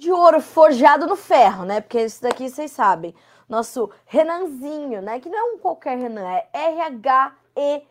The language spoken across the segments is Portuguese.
de ouro forjado no ferro, né? Porque esse daqui vocês sabem. Nosso Renanzinho, né? Que não é um qualquer Renan, é R-H-E-N-N-A-N,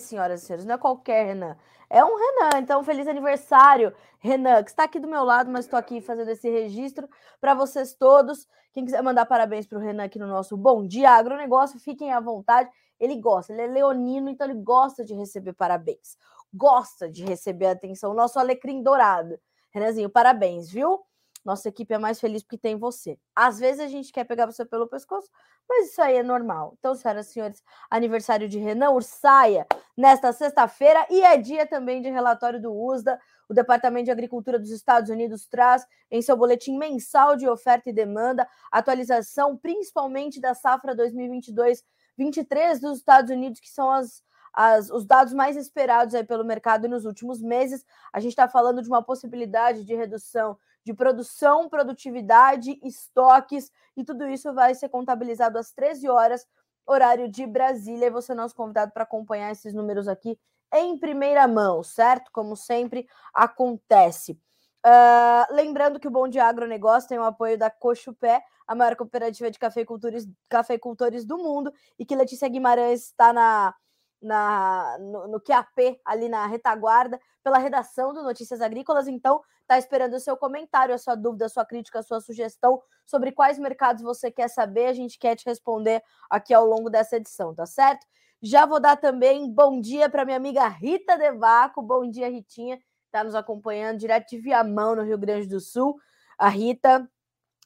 senhoras e senhores. Não é qualquer Renan. É um Renan. Então, feliz aniversário, Renan, que está aqui do meu lado, mas estou aqui fazendo esse registro para vocês todos. Quem quiser mandar parabéns para o Renan aqui no nosso Bom Dia Agronegócio, fiquem à vontade. Ele gosta, ele é leonino, então ele gosta de receber parabéns. Gosta de receber atenção. Nosso alecrim dourado. Renanzinho, parabéns, viu? Nossa equipe é mais feliz porque tem você. Às vezes a gente quer pegar você pelo pescoço, mas isso aí é normal. Então, senhoras e senhores, aniversário de Renan Ursaia nesta sexta-feira e é dia também de relatório do USDA. O Departamento de Agricultura dos Estados Unidos traz em seu boletim mensal de oferta e demanda atualização principalmente da safra 2022-23 dos Estados Unidos, que são as as, os dados mais esperados aí pelo mercado nos últimos meses. A gente está falando de uma possibilidade de redução de produção, produtividade, estoques, e tudo isso vai ser contabilizado às 13 horas, horário de Brasília. E você é nosso convidado para acompanhar esses números aqui em primeira mão, certo? Como sempre acontece. Uh, lembrando que o Bom de Agronegócio tem o apoio da Cochupé, a maior cooperativa de cafeicultores, cafeicultores do mundo, e que Letícia Guimarães está na na, no, no QAP, ali na retaguarda, pela redação do Notícias Agrícolas. Então, está esperando o seu comentário, a sua dúvida, a sua crítica, a sua sugestão sobre quais mercados você quer saber. A gente quer te responder aqui ao longo dessa edição, tá certo? Já vou dar também bom dia para minha amiga Rita Devaco. Bom dia, Ritinha, está nos acompanhando direto de Viamão, no Rio Grande do Sul. A Rita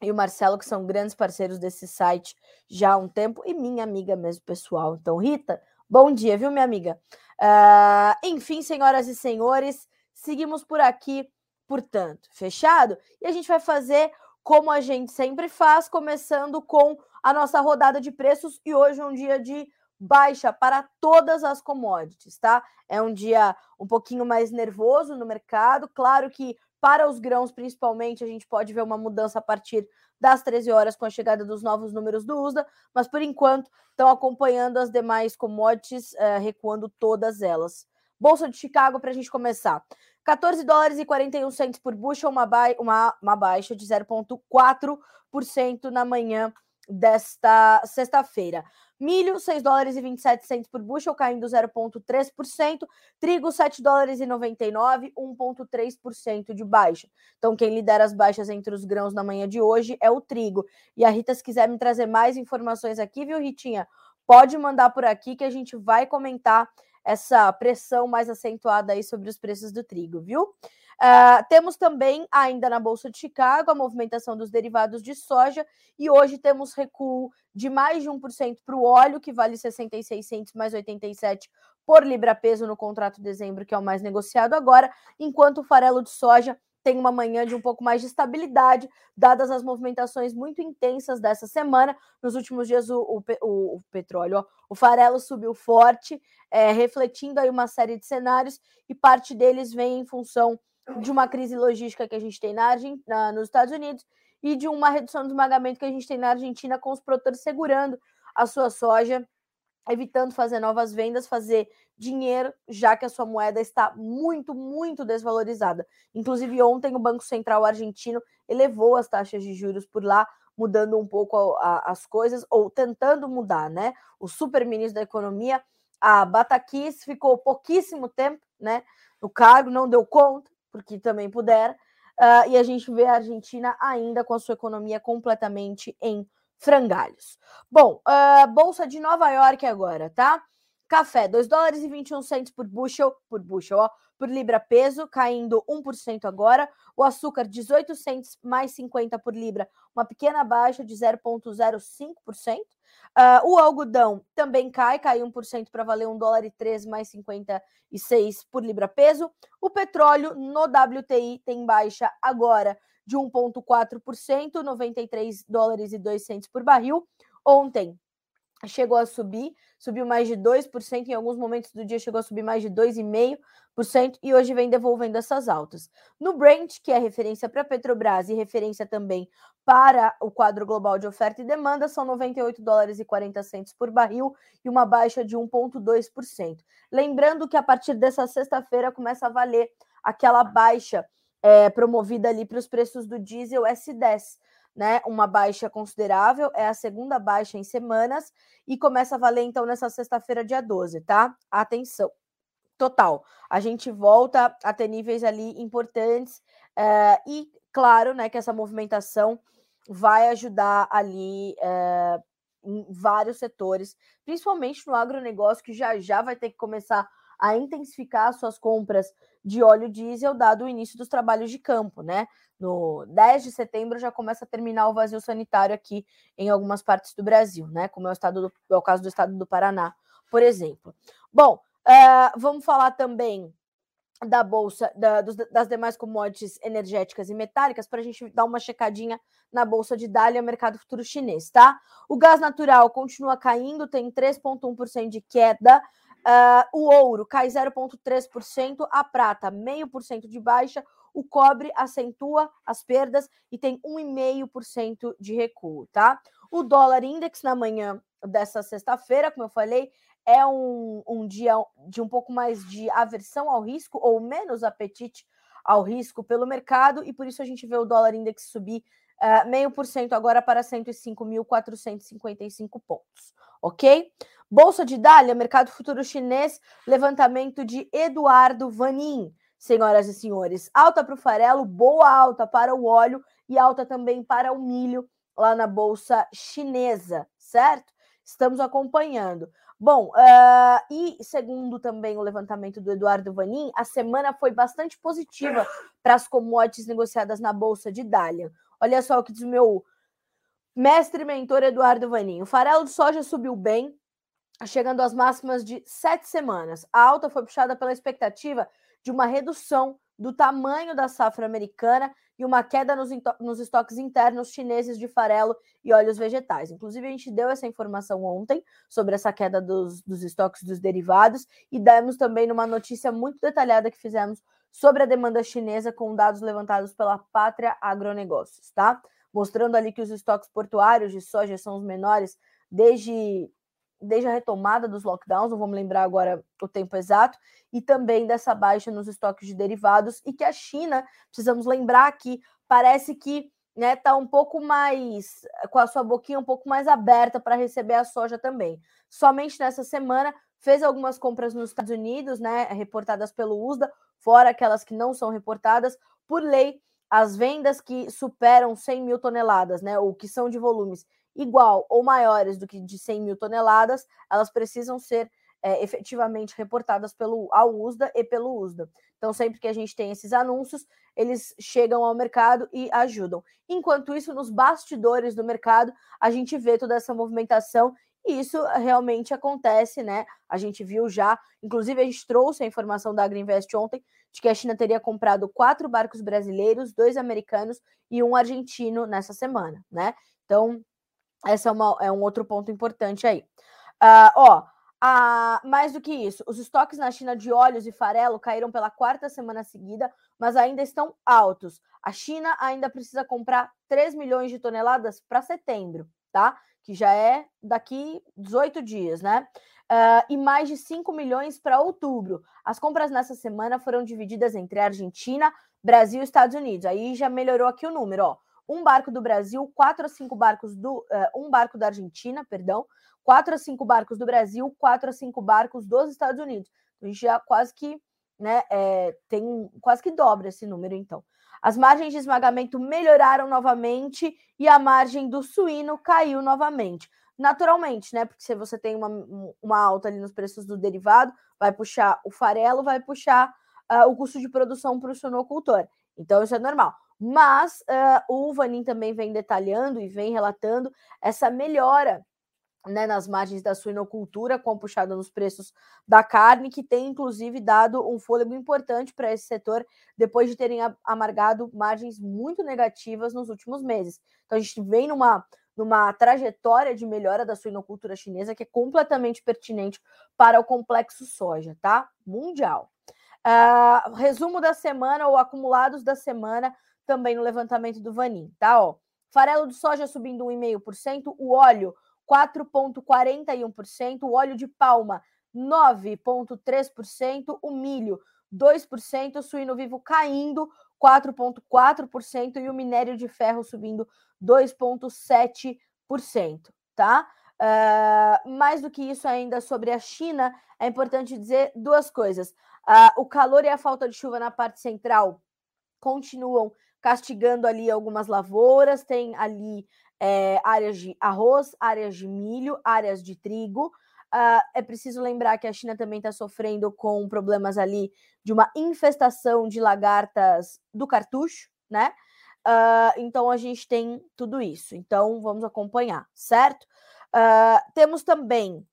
e o Marcelo, que são grandes parceiros desse site já há um tempo, e minha amiga mesmo, pessoal. Então, Rita, Bom dia, viu, minha amiga? Uh, enfim, senhoras e senhores, seguimos por aqui, portanto, fechado? E a gente vai fazer como a gente sempre faz, começando com a nossa rodada de preços. E hoje é um dia de baixa para todas as commodities, tá? É um dia um pouquinho mais nervoso no mercado. Claro que para os grãos, principalmente, a gente pode ver uma mudança a partir das 13 horas com a chegada dos novos números do USDA, mas por enquanto estão acompanhando as demais commodities, uh, recuando todas elas. Bolsa de Chicago, para a gente começar. 14 dólares e 41 centos por bushel, uma, ba uma, uma baixa de 0,4% na manhã desta sexta-feira. Milho, 6 dólares e 27 centos por bushel, caindo 0,3%. Trigo, 7 dólares e 99, 1,3% de baixa. Então, quem lidera as baixas entre os grãos na manhã de hoje é o trigo. E a Rita, se quiser me trazer mais informações aqui, viu, Ritinha? Pode mandar por aqui que a gente vai comentar essa pressão mais acentuada aí sobre os preços do trigo, viu? Uh, temos também, ainda na Bolsa de Chicago, a movimentação dos derivados de soja, e hoje temos recuo de mais de 1% para o óleo, que vale 66 centos mais 87 por libra-peso no contrato de dezembro, que é o mais negociado agora, enquanto o farelo de soja tem uma manhã de um pouco mais de estabilidade, dadas as movimentações muito intensas dessa semana. Nos últimos dias, o, o, o, petróleo, ó, o farelo subiu forte, é, refletindo aí uma série de cenários, e parte deles vem em função de uma crise logística que a gente tem na Argentina, nos Estados Unidos e de uma redução do esmagamento que a gente tem na Argentina com os produtores segurando a sua soja, evitando fazer novas vendas, fazer dinheiro, já que a sua moeda está muito, muito desvalorizada. Inclusive, ontem o Banco Central argentino elevou as taxas de juros por lá, mudando um pouco a, a, as coisas, ou tentando mudar, né? O super-ministro da Economia, a Batakis, ficou pouquíssimo tempo, né? No cargo, não deu conta, porque também puder. Uh, e a gente vê a Argentina ainda com a sua economia completamente em frangalhos. Bom, uh, Bolsa de Nova York agora, tá? Café, 2 dólares e 21 centos por bushel, por bushel, ó, por libra peso, caindo 1% agora. O açúcar, 18 centos mais 50 por libra, uma pequena baixa de 0,05%. Uh, o algodão também cai, cai 1% para valer 1 dólar e 3 mais 56 por libra peso. O petróleo no WTI tem baixa agora de 1,4%, 93 dólares e 2 por barril. Ontem chegou a subir, subiu mais de 2%, em alguns momentos do dia chegou a subir mais de 2,5% e hoje vem devolvendo essas altas. No Brent, que é referência para a Petrobras e referência também para o quadro global de oferta e demanda, são 98 dólares e 40 centos por barril e uma baixa de 1,2%. Lembrando que a partir dessa sexta-feira começa a valer aquela baixa é, promovida ali para os preços do diesel S10, né? Uma baixa considerável, é a segunda baixa em semanas e começa a valer então nessa sexta-feira, dia 12, tá? Atenção. Total. A gente volta a ter níveis ali importantes é, e, claro, né, que essa movimentação vai ajudar ali é, em vários setores, principalmente no agronegócio, que já já vai ter que começar a intensificar suas compras de óleo diesel, dado o início dos trabalhos de campo, né? No 10 de setembro já começa a terminar o vazio sanitário aqui em algumas partes do Brasil, né? Como é o, estado do, é o caso do estado do Paraná, por exemplo. Bom, uh, vamos falar também da bolsa da, dos, das demais commodities energéticas e metálicas para a gente dar uma checadinha na bolsa de Dália, mercado futuro chinês, tá? O gás natural continua caindo, tem 3,1% de queda. Uh, o ouro cai 0,3%, a prata 0,5% de baixa, o cobre acentua as perdas e tem 1,5% de recuo, tá? O dólar index na manhã dessa sexta-feira, como eu falei, é um, um dia de um pouco mais de aversão ao risco ou menos apetite ao risco pelo mercado, e por isso a gente vê o dólar index subir uh, meio por cento agora para 105.455 pontos, ok? Bolsa de Dália, mercado futuro chinês, levantamento de Eduardo Vanin. Senhoras e senhores, alta para o farelo, boa alta para o óleo e alta também para o milho lá na bolsa chinesa, certo? Estamos acompanhando. Bom, uh, e segundo também o levantamento do Eduardo Vanin, a semana foi bastante positiva para as commodities negociadas na bolsa de Dália. Olha só o que diz o meu mestre mentor Eduardo Vanin. O farelo de soja subiu bem, chegando às máximas de sete semanas. A alta foi puxada pela expectativa de uma redução do tamanho da safra americana e uma queda nos, nos estoques internos chineses de farelo e óleos vegetais. Inclusive, a gente deu essa informação ontem sobre essa queda dos, dos estoques dos derivados e demos também numa notícia muito detalhada que fizemos sobre a demanda chinesa com dados levantados pela Pátria Agronegócios, tá? Mostrando ali que os estoques portuários de soja são os menores desde desde a retomada dos lockdowns, não vamos lembrar agora o tempo exato, e também dessa baixa nos estoques de derivados, e que a China, precisamos lembrar que parece que né, tá um pouco mais com a sua boquinha um pouco mais aberta para receber a soja também. Somente nessa semana fez algumas compras nos Estados Unidos, né, reportadas pelo USDA, fora aquelas que não são reportadas, por lei, as vendas que superam 100 mil toneladas, né, ou que são de volumes igual ou maiores do que de 100 mil toneladas, elas precisam ser é, efetivamente reportadas pelo ao USDA e pelo USDA. Então, sempre que a gente tem esses anúncios, eles chegam ao mercado e ajudam. Enquanto isso, nos bastidores do mercado, a gente vê toda essa movimentação e isso realmente acontece, né? A gente viu já, inclusive a gente trouxe a informação da Agriinvest ontem de que a China teria comprado quatro barcos brasileiros, dois americanos e um argentino nessa semana, né? Então, esse é, uma, é um outro ponto importante aí. Uh, ó, a, mais do que isso, os estoques na China de óleos e farelo caíram pela quarta semana seguida, mas ainda estão altos. A China ainda precisa comprar 3 milhões de toneladas para setembro, tá? Que já é daqui 18 dias, né? Uh, e mais de 5 milhões para outubro. As compras nessa semana foram divididas entre Argentina, Brasil e Estados Unidos. Aí já melhorou aqui o número, ó um barco do Brasil, quatro a cinco barcos do. Uh, um barco da Argentina, perdão, quatro a cinco barcos do Brasil, quatro a cinco barcos dos Estados Unidos. Então, a gente já quase que né, é, tem quase que dobra esse número, então. As margens de esmagamento melhoraram novamente e a margem do suíno caiu novamente. Naturalmente, né? Porque se você tem uma, uma alta ali nos preços do derivado, vai puxar o farelo, vai puxar uh, o custo de produção para o suinocultor. Então, isso é normal. Mas uh, o Vanin também vem detalhando e vem relatando essa melhora né, nas margens da suinocultura, com a puxada nos preços da carne, que tem inclusive dado um fôlego importante para esse setor, depois de terem amargado margens muito negativas nos últimos meses. Então a gente vem numa, numa trajetória de melhora da suinocultura chinesa que é completamente pertinente para o complexo soja, tá? Mundial. Uh, resumo da semana ou acumulados da semana também no levantamento do Vanin, tá? Ó, farelo de soja subindo 1,5%, o óleo 4,41%, o óleo de palma 9,3%, o milho 2%, o suíno vivo caindo 4,4% e o minério de ferro subindo 2,7%, tá? Uh, mais do que isso ainda sobre a China, é importante dizer duas coisas. Uh, o calor e a falta de chuva na parte central continuam castigando ali algumas lavouras, tem ali é, áreas de arroz, áreas de milho, áreas de trigo. Uh, é preciso lembrar que a China também está sofrendo com problemas ali de uma infestação de lagartas do cartucho, né? Uh, então a gente tem tudo isso. Então vamos acompanhar, certo? Uh, temos também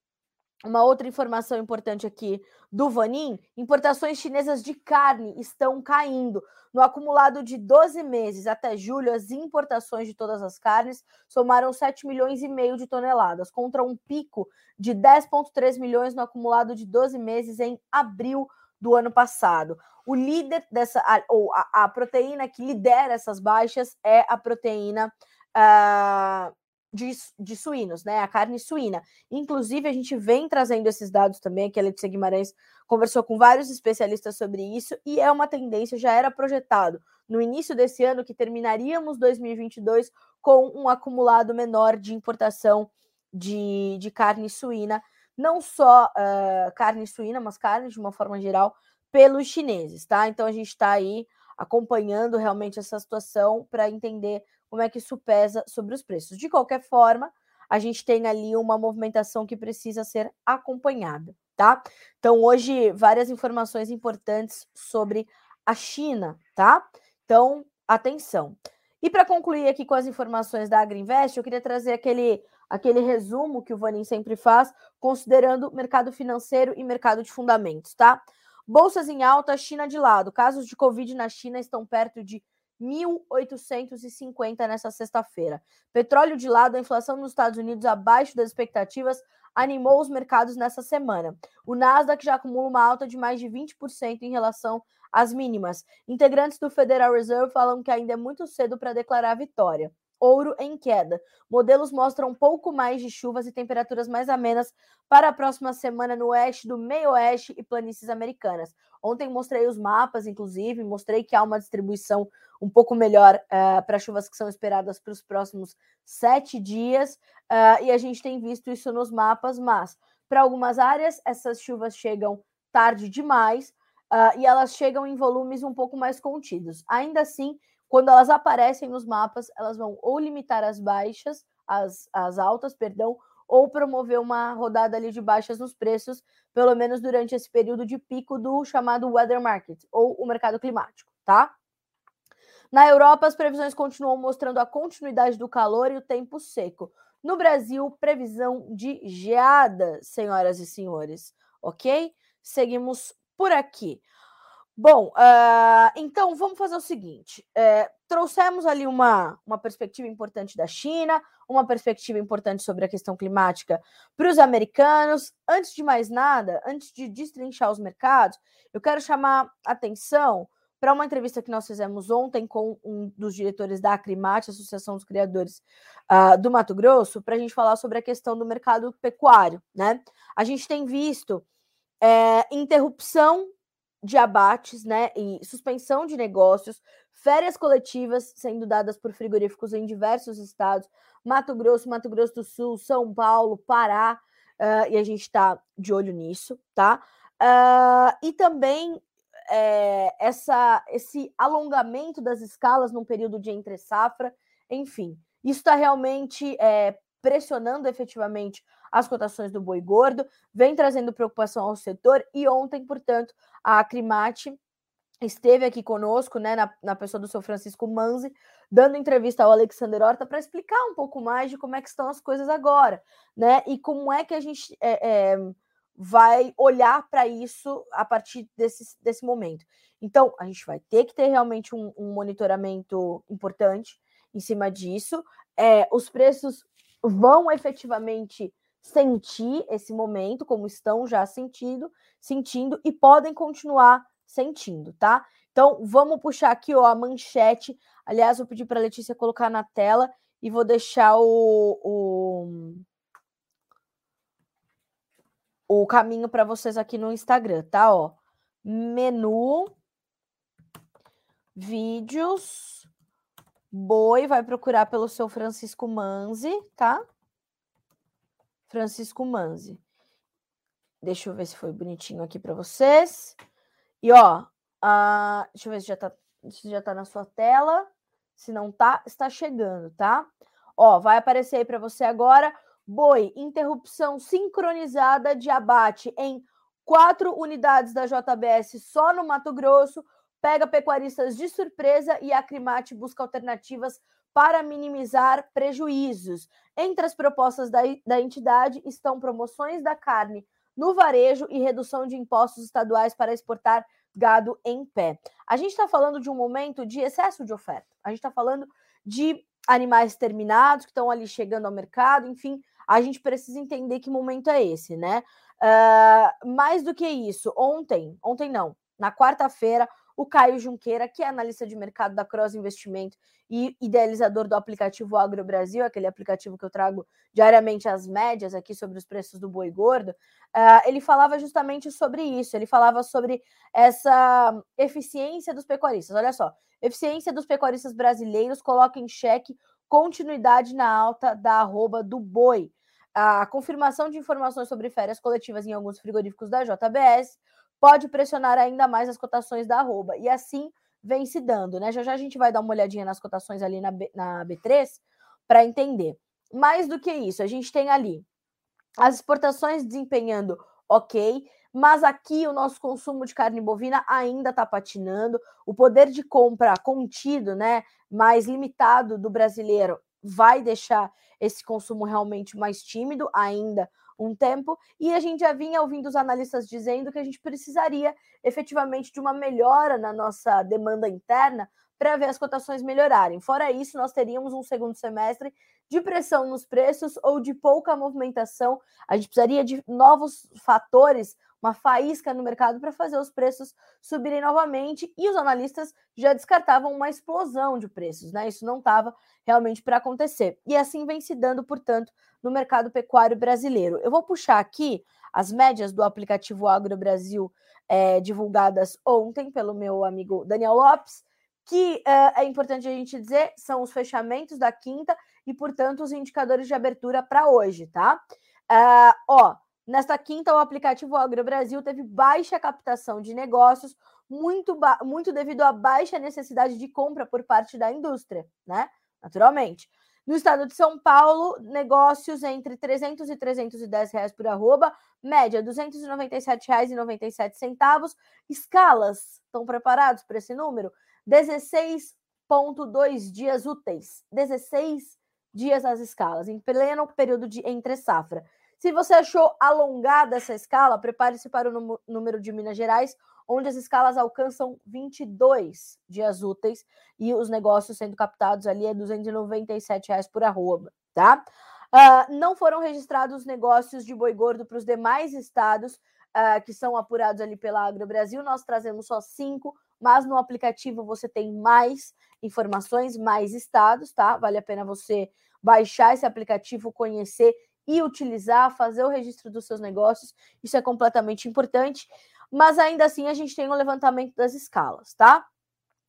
uma outra informação importante aqui do Vanin: importações chinesas de carne estão caindo. No acumulado de 12 meses até julho, as importações de todas as carnes somaram 7 milhões e meio de toneladas, contra um pico de 10,3 milhões no acumulado de 12 meses em abril do ano passado. O líder dessa, ou a, a proteína que lidera essas baixas é a proteína. Uh, de, de, suínos, né? A carne suína. Inclusive, a gente vem trazendo esses dados também, que a Letícia Guimarães conversou com vários especialistas sobre isso, e é uma tendência, já era projetado no início desse ano que terminaríamos 2022 com um acumulado menor de importação de, de carne suína, não só uh, carne suína, mas carne de uma forma geral, pelos chineses, tá? Então a gente está aí acompanhando realmente essa situação para entender como é que isso pesa sobre os preços. De qualquer forma, a gente tem ali uma movimentação que precisa ser acompanhada, tá? Então, hoje, várias informações importantes sobre a China, tá? Então, atenção. E para concluir aqui com as informações da Agriinvest, eu queria trazer aquele, aquele resumo que o Vanin sempre faz, considerando mercado financeiro e mercado de fundamentos, tá? Bolsas em alta, China de lado. Casos de Covid na China estão perto de 1.850 nessa sexta-feira. Petróleo de lado, a inflação nos Estados Unidos abaixo das expectativas animou os mercados nessa semana. O Nasdaq já acumula uma alta de mais de 20% em relação às mínimas. Integrantes do Federal Reserve falam que ainda é muito cedo para declarar vitória. Ouro em queda. Modelos mostram um pouco mais de chuvas e temperaturas mais amenas para a próxima semana no oeste do meio-oeste e planícies americanas. Ontem mostrei os mapas, inclusive, mostrei que há uma distribuição um pouco melhor uh, para chuvas que são esperadas para os próximos sete dias, uh, e a gente tem visto isso nos mapas, mas para algumas áreas essas chuvas chegam tarde demais uh, e elas chegam em volumes um pouco mais contidos. Ainda assim, quando elas aparecem nos mapas, elas vão ou limitar as baixas, as, as altas, perdão, ou promover uma rodada ali de baixas nos preços, pelo menos durante esse período de pico do chamado weather market, ou o mercado climático, tá? Na Europa, as previsões continuam mostrando a continuidade do calor e o tempo seco. No Brasil, previsão de geada, senhoras e senhores, ok? Seguimos por aqui. Bom, uh, então vamos fazer o seguinte: é, trouxemos ali uma, uma perspectiva importante da China, uma perspectiva importante sobre a questão climática para os americanos. Antes de mais nada, antes de destrinchar os mercados, eu quero chamar atenção para uma entrevista que nós fizemos ontem com um dos diretores da Acrimate, Associação dos Criadores uh, do Mato Grosso, para a gente falar sobre a questão do mercado pecuário. Né? A gente tem visto é, interrupção de abates, né, e suspensão de negócios, férias coletivas sendo dadas por frigoríficos em diversos estados, Mato Grosso, Mato Grosso do Sul, São Paulo, Pará, uh, e a gente está de olho nisso, tá? Uh, e também é, essa, esse alongamento das escalas num período de entre safra, enfim, isso está realmente é, pressionando efetivamente as cotações do boi gordo, vem trazendo preocupação ao setor e ontem, portanto, a Acrimate esteve aqui conosco, né, na, na pessoa do seu Francisco Manzi, dando entrevista ao Alexander Horta para explicar um pouco mais de como é que estão as coisas agora, né, e como é que a gente é, é, vai olhar para isso a partir desse, desse momento. Então, a gente vai ter que ter realmente um, um monitoramento importante em cima disso. É, os preços vão efetivamente sentir esse momento, como estão já sentindo, sentindo e podem continuar sentindo, tá? Então, vamos puxar aqui ó, a manchete. Aliás, vou pedir para a Letícia colocar na tela e vou deixar o, o, o caminho para vocês aqui no Instagram, tá? Ó, menu vídeos, boi, vai procurar pelo seu Francisco Manzi, tá? Francisco Manzi. Deixa eu ver se foi bonitinho aqui para vocês. E ó, uh, deixa eu ver se já tá, se já tá na sua tela. Se não tá, está chegando, tá? Ó, vai aparecer aí para você agora. Boi, interrupção sincronizada de abate em quatro unidades da JBS só no Mato Grosso. Pega pecuaristas de surpresa e a Crimate busca alternativas para minimizar prejuízos. Entre as propostas da, da entidade estão promoções da carne no varejo e redução de impostos estaduais para exportar gado em pé. A gente está falando de um momento de excesso de oferta. A gente está falando de animais terminados que estão ali chegando ao mercado, enfim, a gente precisa entender que momento é esse, né? Uh, mais do que isso, ontem, ontem não, na quarta-feira, o Caio Junqueira, que é analista de mercado da Cross Investimento e idealizador do aplicativo Agro Brasil, aquele aplicativo que eu trago diariamente as médias aqui sobre os preços do boi gordo, uh, ele falava justamente sobre isso. Ele falava sobre essa eficiência dos pecuaristas. Olha só, eficiência dos pecuaristas brasileiros coloca em xeque continuidade na alta da arroba do boi. A confirmação de informações sobre férias coletivas em alguns frigoríficos da JBS pode pressionar ainda mais as cotações da arroba. E assim vem se dando, né? Já já a gente vai dar uma olhadinha nas cotações ali na, B, na B3 para entender. Mais do que isso, a gente tem ali as exportações desempenhando ok, mas aqui o nosso consumo de carne bovina ainda está patinando, o poder de compra contido, né, mais limitado do brasileiro vai deixar esse consumo realmente mais tímido ainda um tempo, e a gente já vinha ouvindo os analistas dizendo que a gente precisaria efetivamente de uma melhora na nossa demanda interna para ver as cotações melhorarem. Fora isso, nós teríamos um segundo semestre de pressão nos preços ou de pouca movimentação. A gente precisaria de novos fatores, uma faísca no mercado para fazer os preços subirem novamente. E os analistas já descartavam uma explosão de preços, né? Isso não estava realmente para acontecer. E assim vem se dando, portanto, no mercado pecuário brasileiro. Eu vou puxar aqui as médias do aplicativo Agro Brasil é, divulgadas ontem pelo meu amigo Daniel Lopes, que é, é importante a gente dizer são os fechamentos da quinta e, portanto, os indicadores de abertura para hoje, tá? Uh, ó, nesta quinta, o aplicativo Agro Brasil teve baixa captação de negócios, muito, muito devido à baixa necessidade de compra por parte da indústria, né? Naturalmente. No estado de São Paulo, negócios entre 300 e 310 reais por arroba, média R$ 297,97. Escalas, estão preparados para esse número? 16,2 dias úteis. 16 dias as escalas, em pleno período de entre safra. Se você achou alongada essa escala, prepare-se para o número de Minas Gerais, onde as escalas alcançam 22 dias úteis e os negócios sendo captados ali é 297 reais por arroba, tá? Uh, não foram registrados negócios de boi gordo para os demais estados uh, que são apurados ali pela Agro Brasil. Nós trazemos só cinco, mas no aplicativo você tem mais informações, mais estados, tá? Vale a pena você baixar esse aplicativo, conhecer e utilizar, fazer o registro dos seus negócios. Isso é completamente importante mas ainda assim a gente tem o um levantamento das escalas, tá?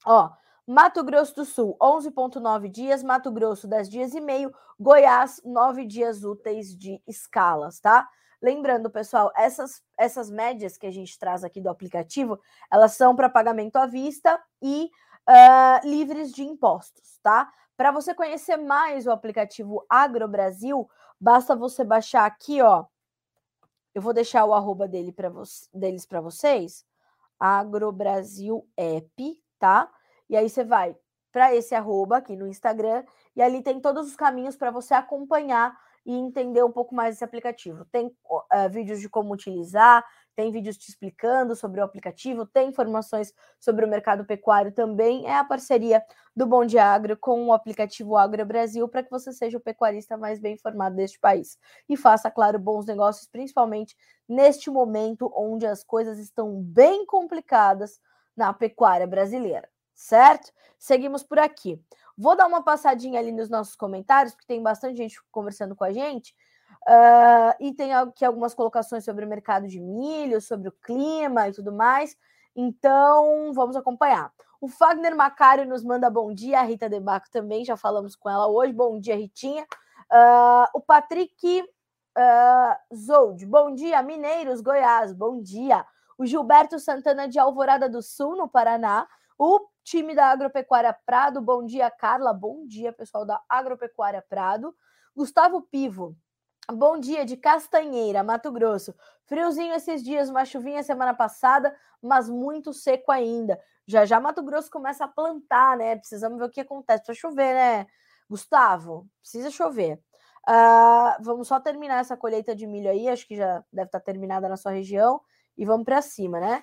Ó, Mato Grosso do Sul, 11,9 dias, Mato Grosso, 10 dias e meio, Goiás, 9 dias úteis de escalas, tá? Lembrando, pessoal, essas, essas médias que a gente traz aqui do aplicativo, elas são para pagamento à vista e uh, livres de impostos, tá? Para você conhecer mais o aplicativo Agro Brasil, basta você baixar aqui, ó, eu vou deixar o arroba dele pra deles para vocês. Agrobrasil App, tá? E aí você vai para esse arroba aqui no Instagram e ali tem todos os caminhos para você acompanhar e entender um pouco mais esse aplicativo. Tem uh, vídeos de como utilizar, tem vídeos te explicando sobre o aplicativo, tem informações sobre o mercado pecuário também. É a parceria do Bom Dia Agro com o aplicativo Agro Brasil para que você seja o pecuarista mais bem informado deste país e faça, claro, bons negócios, principalmente neste momento onde as coisas estão bem complicadas na pecuária brasileira, certo? Seguimos por aqui. Vou dar uma passadinha ali nos nossos comentários, porque tem bastante gente conversando com a gente. Uh, e tem aqui algumas colocações sobre o mercado de milho, sobre o clima e tudo mais. Então, vamos acompanhar. O Fagner Macário nos manda bom dia. A Rita Debaco também, já falamos com ela hoje. Bom dia, Ritinha. Uh, o Patrick uh, Zold, bom dia. Mineiros, Goiás, bom dia. O Gilberto Santana de Alvorada do Sul, no Paraná. O time da Agropecuária Prado, bom dia, Carla. Bom dia, pessoal da Agropecuária Prado. Gustavo Pivo, Bom dia de Castanheira, Mato Grosso. Friozinho esses dias, uma chuvinha semana passada, mas muito seco ainda. Já já Mato Grosso começa a plantar, né? Precisamos ver o que acontece. Precisa chover, né, Gustavo? Precisa chover. Uh, vamos só terminar essa colheita de milho aí, acho que já deve estar terminada na sua região, e vamos para cima, né?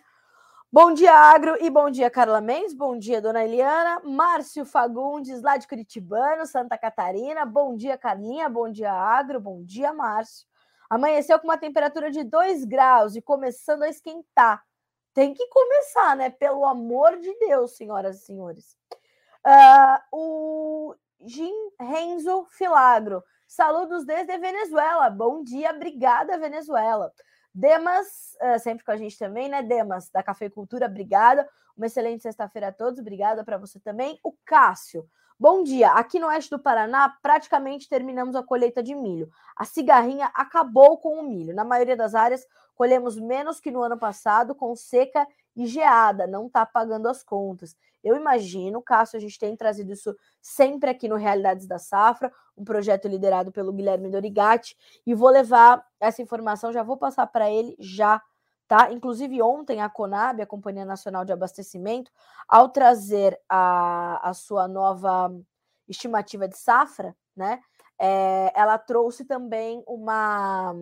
Bom dia, Agro, e bom dia, Carla Mendes, bom dia, Dona Eliana, Márcio Fagundes, lá de Curitibano, Santa Catarina, bom dia, Carlinha, bom dia, Agro, bom dia, Márcio. Amanheceu com uma temperatura de 2 graus e começando a esquentar. Tem que começar, né? Pelo amor de Deus, senhoras e senhores. Uh, o Jim Renzo Filagro, saludos desde Venezuela. Bom dia, obrigada, Venezuela. Demas, uh, sempre com a gente também, né? Demas, da Cafeicultura, obrigada. Uma excelente sexta-feira a todos, obrigada para você também. O Cássio, bom dia. Aqui no oeste do Paraná, praticamente terminamos a colheita de milho. A cigarrinha acabou com o milho. Na maioria das áreas, colhemos menos que no ano passado, com seca e geada, não está pagando as contas. Eu imagino, Cássio, a gente tem trazido isso sempre aqui no Realidades da Safra, um projeto liderado pelo Guilherme Dorigatti, e vou levar essa informação, já vou passar para ele já, tá? Inclusive ontem a Conab, a Companhia Nacional de Abastecimento, ao trazer a, a sua nova estimativa de safra, né? É, ela trouxe também uma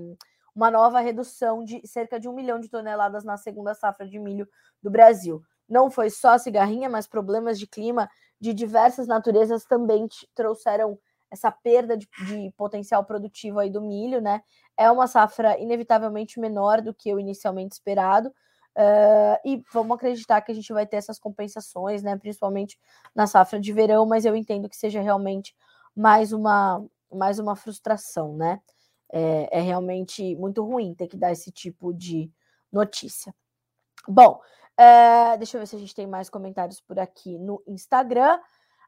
uma nova redução de cerca de um milhão de toneladas na segunda safra de milho do Brasil. Não foi só a cigarrinha, mas problemas de clima de diversas naturezas também trouxeram essa perda de, de, potencial produtivo aí do milho, né? É uma safra inevitavelmente menor do que o inicialmente esperado. Uh, e vamos acreditar que a gente vai ter essas compensações, né? Principalmente na safra de verão, mas eu entendo que seja realmente mais uma, mais uma frustração, né? É, é realmente muito ruim ter que dar esse tipo de notícia. Bom, é, deixa eu ver se a gente tem mais comentários por aqui no Instagram.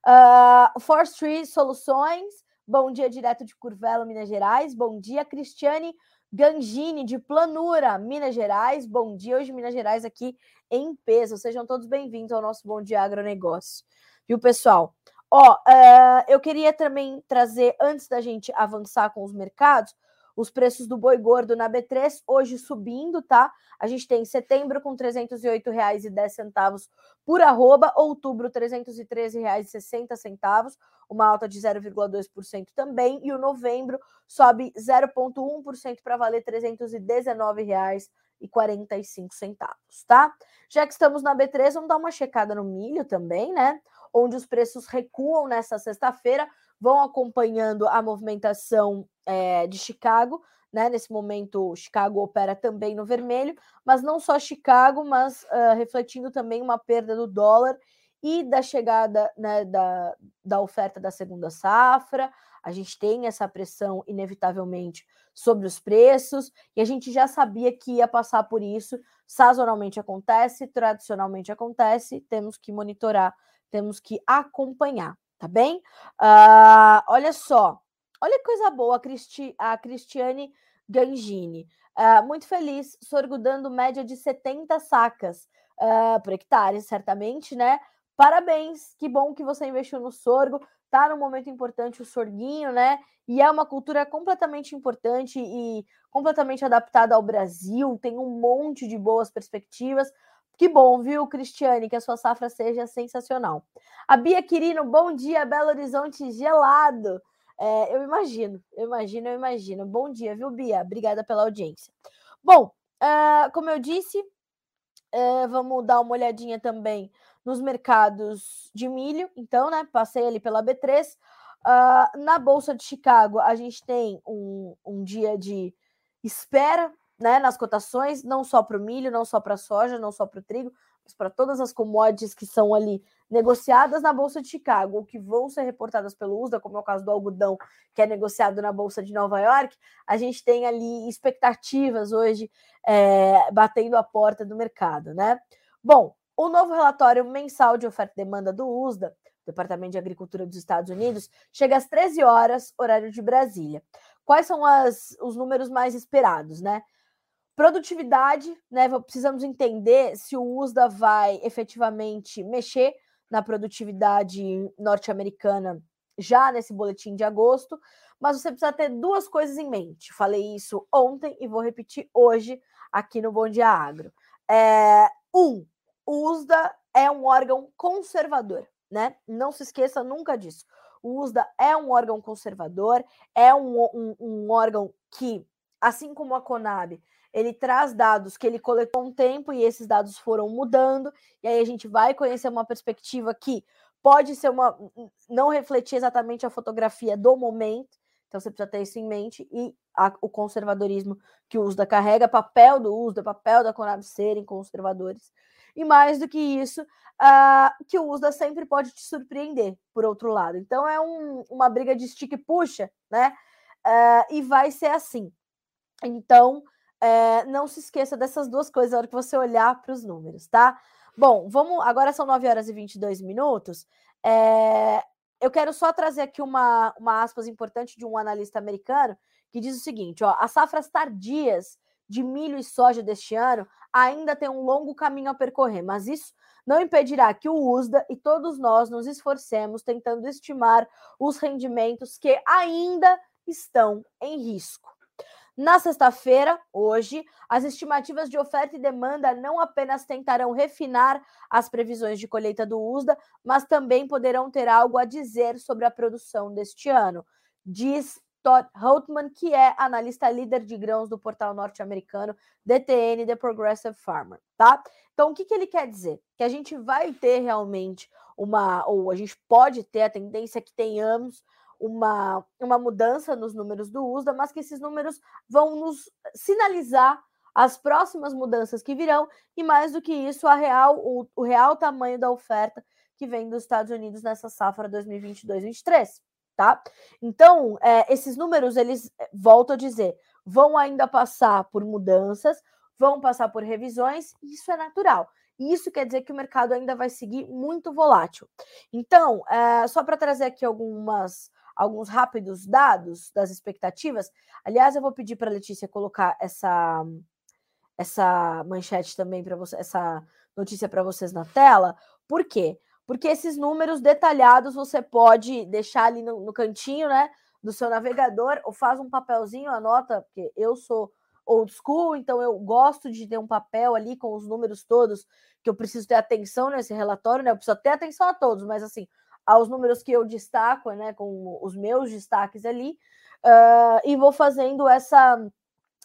Uh, Force Soluções, bom dia direto de Curvelo, Minas Gerais. Bom dia, Cristiane Gangini, de Planura, Minas Gerais. Bom dia, hoje Minas Gerais aqui em peso. Sejam todos bem-vindos ao nosso Bom Dia Agronegócio. Viu, pessoal? Ó, uh, eu queria também trazer, antes da gente avançar com os mercados, os preços do boi gordo na B3 hoje subindo, tá? A gente tem setembro com R$ 308,10 por arroba, outubro R$ 313,60, uma alta de 0,2% também, e o novembro sobe 0,1% para valer R$ 319,45, tá? Já que estamos na B3, vamos dar uma checada no milho também, né? Onde os preços recuam nessa sexta-feira, vão acompanhando a movimentação é, de Chicago. Né? Nesse momento, Chicago opera também no vermelho, mas não só Chicago, mas uh, refletindo também uma perda do dólar e da chegada né, da, da oferta da segunda safra. A gente tem essa pressão, inevitavelmente, sobre os preços, e a gente já sabia que ia passar por isso. Sazonalmente acontece, tradicionalmente acontece, temos que monitorar, temos que acompanhar tá bem? Uh, olha só, olha que coisa boa, a, Cristi, a Cristiane Gangini. Uh, muito feliz, sorgo dando média de 70 sacas uh, por hectare, certamente, né? Parabéns, que bom que você investiu no sorgo, tá num momento importante o sorguinho, né? E é uma cultura completamente importante e completamente adaptada ao Brasil, tem um monte de boas perspectivas. Que bom, viu, Cristiane, que a sua safra seja sensacional. A Bia Quirino, bom dia, Belo Horizonte gelado. É, eu imagino, eu imagino, eu imagino. Bom dia, viu, Bia? Obrigada pela audiência. Bom, uh, como eu disse, uh, vamos dar uma olhadinha também nos mercados de milho. Então, né, passei ali pela B3. Uh, ah, na Bolsa de Chicago, a gente tem um, um dia de espera né, nas cotações, não só para o milho, não só para a soja, não só para o trigo, mas para todas as commodities que são ali negociadas na Bolsa de Chicago, ou que vão ser reportadas pelo USDA, como é o caso do algodão, que é negociado na Bolsa de Nova York, a gente tem ali expectativas hoje é, batendo a porta do mercado, né? Bom, o novo relatório mensal de oferta e demanda do USDA, Departamento de Agricultura dos Estados Unidos, chega às 13 horas, horário de Brasília. Quais são as, os números mais esperados, né? Produtividade, né? Precisamos entender se o USDA vai efetivamente mexer na produtividade norte-americana já nesse boletim de agosto, mas você precisa ter duas coisas em mente. Falei isso ontem e vou repetir hoje aqui no Bom Dia Agro. É, um, o USDA é um órgão conservador, né? Não se esqueça nunca disso. O USDA é um órgão conservador, é um, um, um órgão que, assim como a Conab, ele traz dados que ele coletou um tempo e esses dados foram mudando, e aí a gente vai conhecer uma perspectiva que pode ser uma não refletir exatamente a fotografia do momento, então você precisa ter isso em mente, e a, o conservadorismo que o USDA carrega, papel do USDA, papel da Conab serem conservadores, e mais do que isso, uh, que o USDA sempre pode te surpreender, por outro lado. Então é um, uma briga de stick puxa, né? Uh, e vai ser assim. Então, é, não se esqueça dessas duas coisas na hora que você olhar para os números, tá? Bom, vamos. Agora são 9 horas e 22 minutos. É, eu quero só trazer aqui uma, uma aspas importante de um analista americano que diz o seguinte: ó, as safras tardias de milho e soja deste ano ainda tem um longo caminho a percorrer, mas isso não impedirá que o USDA e todos nós nos esforcemos tentando estimar os rendimentos que ainda estão em risco. Na sexta-feira, hoje, as estimativas de oferta e demanda não apenas tentarão refinar as previsões de colheita do USDA, mas também poderão ter algo a dizer sobre a produção deste ano, diz Todd Houtman, que é analista líder de grãos do portal norte-americano DTN, The Progressive Farmer, tá? Então, o que, que ele quer dizer? Que a gente vai ter realmente uma, ou a gente pode ter a tendência que tenhamos uma, uma mudança nos números do USDA, mas que esses números vão nos sinalizar as próximas mudanças que virão e mais do que isso, a real, o, o real tamanho da oferta que vem dos Estados Unidos nessa safra 2022-23, tá? Então, é, esses números, eles, é, volto a dizer, vão ainda passar por mudanças, vão passar por revisões, e isso é natural. E isso quer dizer que o mercado ainda vai seguir muito volátil. Então, é, só para trazer aqui algumas alguns rápidos dados das expectativas. Aliás, eu vou pedir para a Letícia colocar essa essa manchete também para você, essa notícia para vocês na tela. Por quê? Porque esses números detalhados você pode deixar ali no, no cantinho, né, do seu navegador, ou faz um papelzinho, anota, porque eu sou old school, então eu gosto de ter um papel ali com os números todos, que eu preciso ter atenção nesse relatório, né? Eu preciso ter atenção a todos, mas assim, aos números que eu destaco, né, com os meus destaques ali, uh, e vou fazendo essa,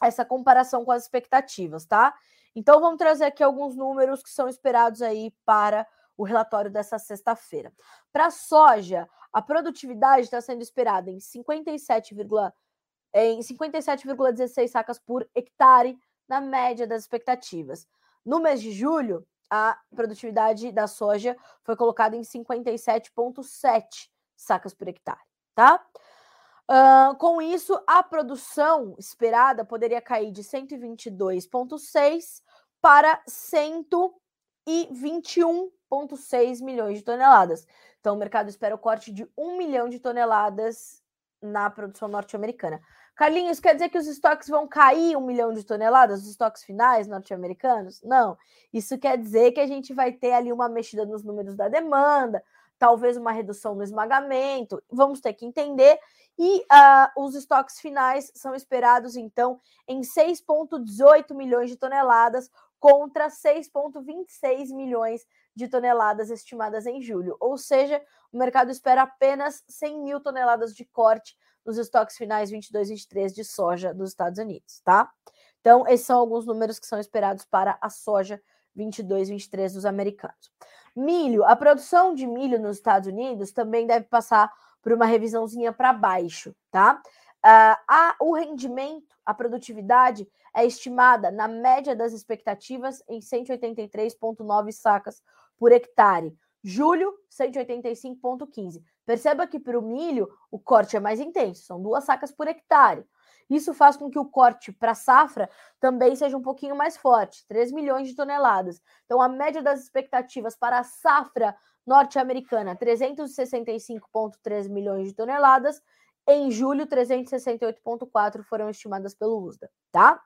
essa comparação com as expectativas, tá? Então vamos trazer aqui alguns números que são esperados aí para o relatório dessa sexta-feira. Para a soja, a produtividade está sendo esperada em 57, em 57,16 sacas por hectare, na média das expectativas. No mês de julho, a produtividade da soja foi colocada em 57,7 sacas por hectare, tá? Uh, com isso, a produção esperada poderia cair de 122,6 para 121,6 milhões de toneladas. Então, o mercado espera o corte de 1 milhão de toneladas na produção norte-americana. Carlinhos, quer dizer que os estoques vão cair um milhão de toneladas, os estoques finais norte-americanos? Não. Isso quer dizer que a gente vai ter ali uma mexida nos números da demanda, talvez uma redução no esmagamento. Vamos ter que entender. E uh, os estoques finais são esperados, então, em 6,18 milhões de toneladas contra 6,26 milhões de toneladas estimadas em julho. Ou seja, o mercado espera apenas 100 mil toneladas de corte nos estoques finais 22 e 23 de soja dos Estados Unidos, tá? Então, esses são alguns números que são esperados para a soja 22 e 23 dos americanos. Milho, a produção de milho nos Estados Unidos também deve passar por uma revisãozinha para baixo, tá? Uh, a, o rendimento, a produtividade é estimada na média das expectativas em 183,9 sacas por hectare. Julho, 185,15. Perceba que para o milho o corte é mais intenso, são duas sacas por hectare. Isso faz com que o corte para safra também seja um pouquinho mais forte, 3 milhões de toneladas. Então, a média das expectativas para a safra norte-americana, 365,3 milhões de toneladas. Em julho, 368,4 foram estimadas pelo USDA, tá?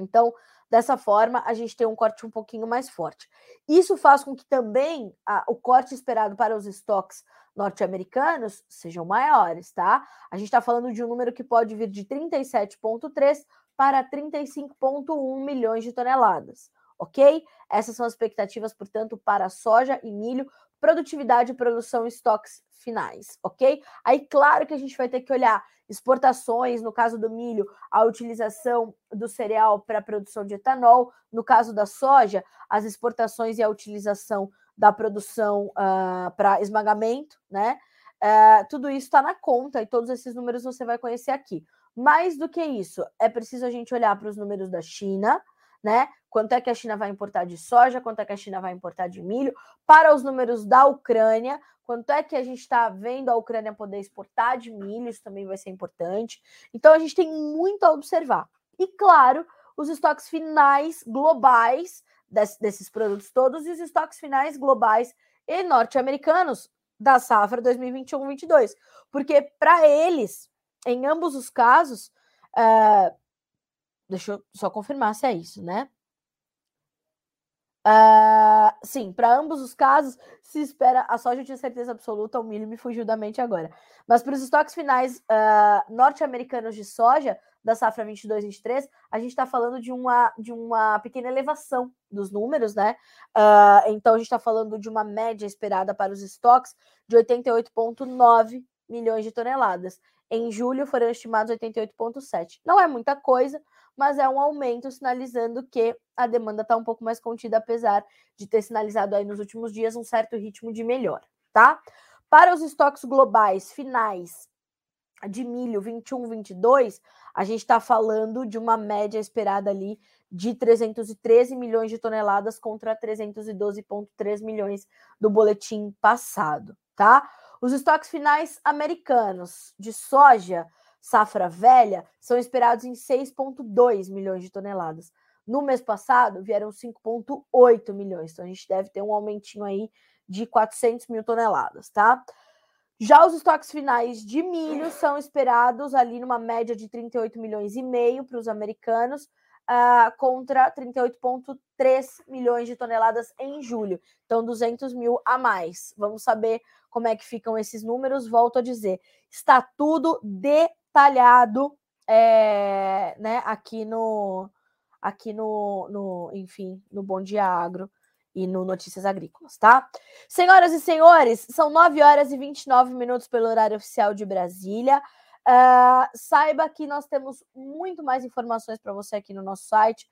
Então, dessa forma, a gente tem um corte um pouquinho mais forte. Isso faz com que também a, o corte esperado para os estoques norte-americanos sejam maiores, tá? A gente está falando de um número que pode vir de 37,3 para 35,1 milhões de toneladas, ok? Essas são as expectativas, portanto, para soja e milho, produtividade, produção e estoques finais, ok? Aí, claro que a gente vai ter que olhar exportações, no caso do milho, a utilização do cereal para produção de etanol, no caso da soja, as exportações e a utilização da produção uh, para esmagamento, né? Uh, tudo isso está na conta e todos esses números você vai conhecer aqui. Mais do que isso, é preciso a gente olhar para os números da China, né? Quanto é que a China vai importar de soja, quanto é que a China vai importar de milho, para os números da Ucrânia, quanto é que a gente está vendo a Ucrânia poder exportar de milho, isso também vai ser importante. Então a gente tem muito a observar. E claro, os estoques finais globais desses produtos todos e os estoques finais globais e norte-americanos da safra 2021-22. Porque para eles, em ambos os casos, uh, deixa eu só confirmar se é isso, né? Uh, sim, para ambos os casos, se espera. A soja eu tinha certeza absoluta, o milho me fugiu da mente agora. Mas para os estoques finais uh, norte-americanos de soja, da safra 22-23, a gente está falando de uma, de uma pequena elevação dos números, né? Uh, então a gente está falando de uma média esperada para os estoques de 88,9 milhões de toneladas. Em julho foram estimados 88,7. Não é muita coisa, mas é um aumento sinalizando que a demanda está um pouco mais contida, apesar de ter sinalizado aí nos últimos dias um certo ritmo de melhora, tá? Para os estoques globais finais de milho 21, 22, a gente está falando de uma média esperada ali de 313 milhões de toneladas contra 312,3 milhões do boletim passado, tá? Os estoques finais americanos de soja, safra velha, são esperados em 6,2 milhões de toneladas. No mês passado, vieram 5,8 milhões. Então, a gente deve ter um aumentinho aí de 400 mil toneladas, tá? Já os estoques finais de milho são esperados ali numa média de 38 milhões e meio para os americanos, uh, contra 38,3 milhões de toneladas em julho. Então, 200 mil a mais. Vamos saber como é que ficam esses números. Volto a dizer, está tudo detalhado é, né, aqui no, aqui no, no, enfim, no Bom Dia Agro e no Notícias Agrícolas, tá? Senhoras e senhores, são 9 horas e 29 minutos pelo horário oficial de Brasília. Uh, saiba que nós temos muito mais informações para você aqui no nosso site.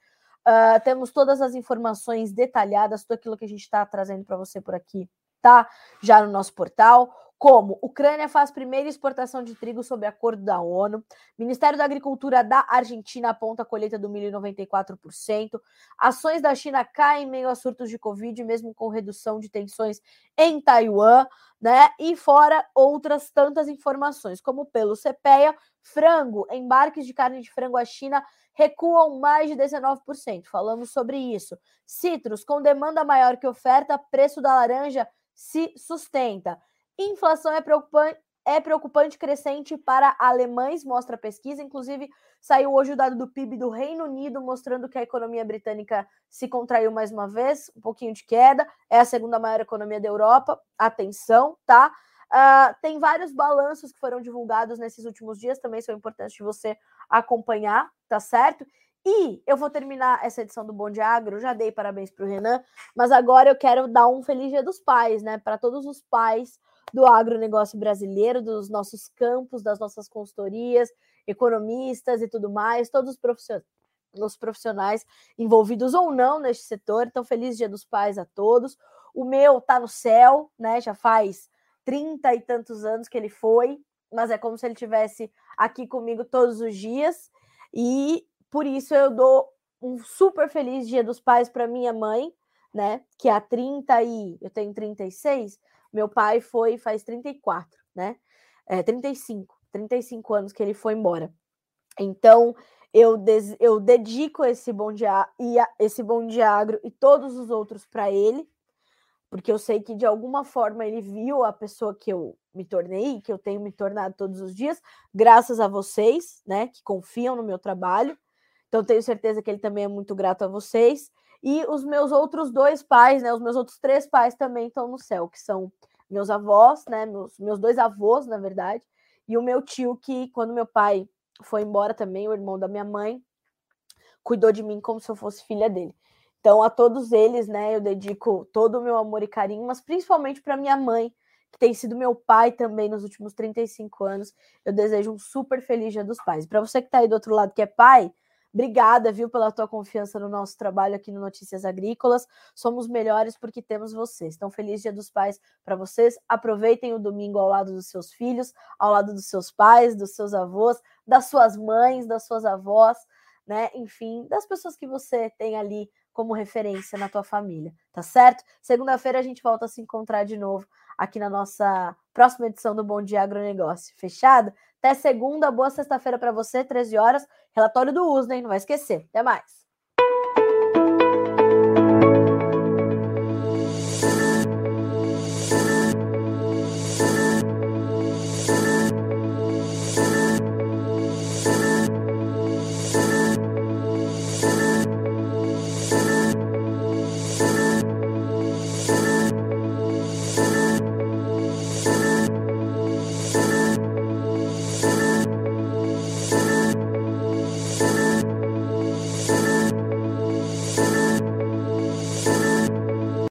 Uh, temos todas as informações detalhadas, tudo aquilo que a gente está trazendo para você por aqui, tá? Já no nosso portal como Ucrânia faz primeira exportação de trigo sob acordo da ONU, Ministério da Agricultura da Argentina aponta a colheita do milho em 94%, ações da China caem em meio a surtos de Covid, mesmo com redução de tensões em Taiwan, né? E fora outras tantas informações, como pelo CPEA, frango, embarques de carne de frango à China recuam mais de 19%. Falamos sobre isso. Citros, com demanda maior que oferta, preço da laranja se sustenta. Inflação é preocupante, é preocupante crescente para alemães, mostra a pesquisa. Inclusive, saiu hoje o dado do PIB do Reino Unido, mostrando que a economia britânica se contraiu mais uma vez, um pouquinho de queda. É a segunda maior economia da Europa. Atenção, tá? Uh, tem vários balanços que foram divulgados nesses últimos dias, também são importantes de você acompanhar, tá certo? E eu vou terminar essa edição do Bom de Agro, já dei parabéns para o Renan, mas agora eu quero dar um feliz dia dos pais, né? Para todos os pais do agronegócio brasileiro, dos nossos campos, das nossas consultorias, economistas e tudo mais, todos os profissionais os profissionais envolvidos ou não neste setor. Então, feliz Dia dos Pais a todos. O meu tá no céu, né? Já faz trinta e tantos anos que ele foi, mas é como se ele tivesse aqui comigo todos os dias. E por isso eu dou um super feliz Dia dos Pais para minha mãe, né? Que há 30 e eu tenho 36, meu pai foi faz 34, né? É, 35, 35 anos que ele foi embora. Então, eu, des, eu dedico esse bom dia esse bom dia agro e todos os outros para ele, porque eu sei que de alguma forma ele viu a pessoa que eu me tornei, que eu tenho me tornado todos os dias, graças a vocês, né, que confiam no meu trabalho. Então tenho certeza que ele também é muito grato a vocês. E os meus outros dois pais, né, os meus outros três pais também estão no céu, que são meus avós, né, meus, meus dois avós, na verdade, e o meu tio que quando meu pai foi embora também, o irmão da minha mãe, cuidou de mim como se eu fosse filha dele. Então, a todos eles, né, eu dedico todo o meu amor e carinho, mas principalmente para minha mãe, que tem sido meu pai também nos últimos 35 anos. Eu desejo um super feliz Dia dos Pais. Para você que está aí do outro lado que é pai, obrigada, viu, pela tua confiança no nosso trabalho aqui no Notícias Agrícolas. Somos melhores porque temos vocês. Então, feliz Dia dos Pais para vocês. Aproveitem o domingo ao lado dos seus filhos, ao lado dos seus pais, dos seus avós, das suas mães, das suas avós, né? Enfim, das pessoas que você tem ali como referência na tua família, tá certo? Segunda-feira a gente volta a se encontrar de novo aqui na nossa próxima edição do Bom Dia Agronegócio. Fechado? Até segunda, boa sexta-feira para você, 13 horas. Relatório do hein? Não vai esquecer. Até mais.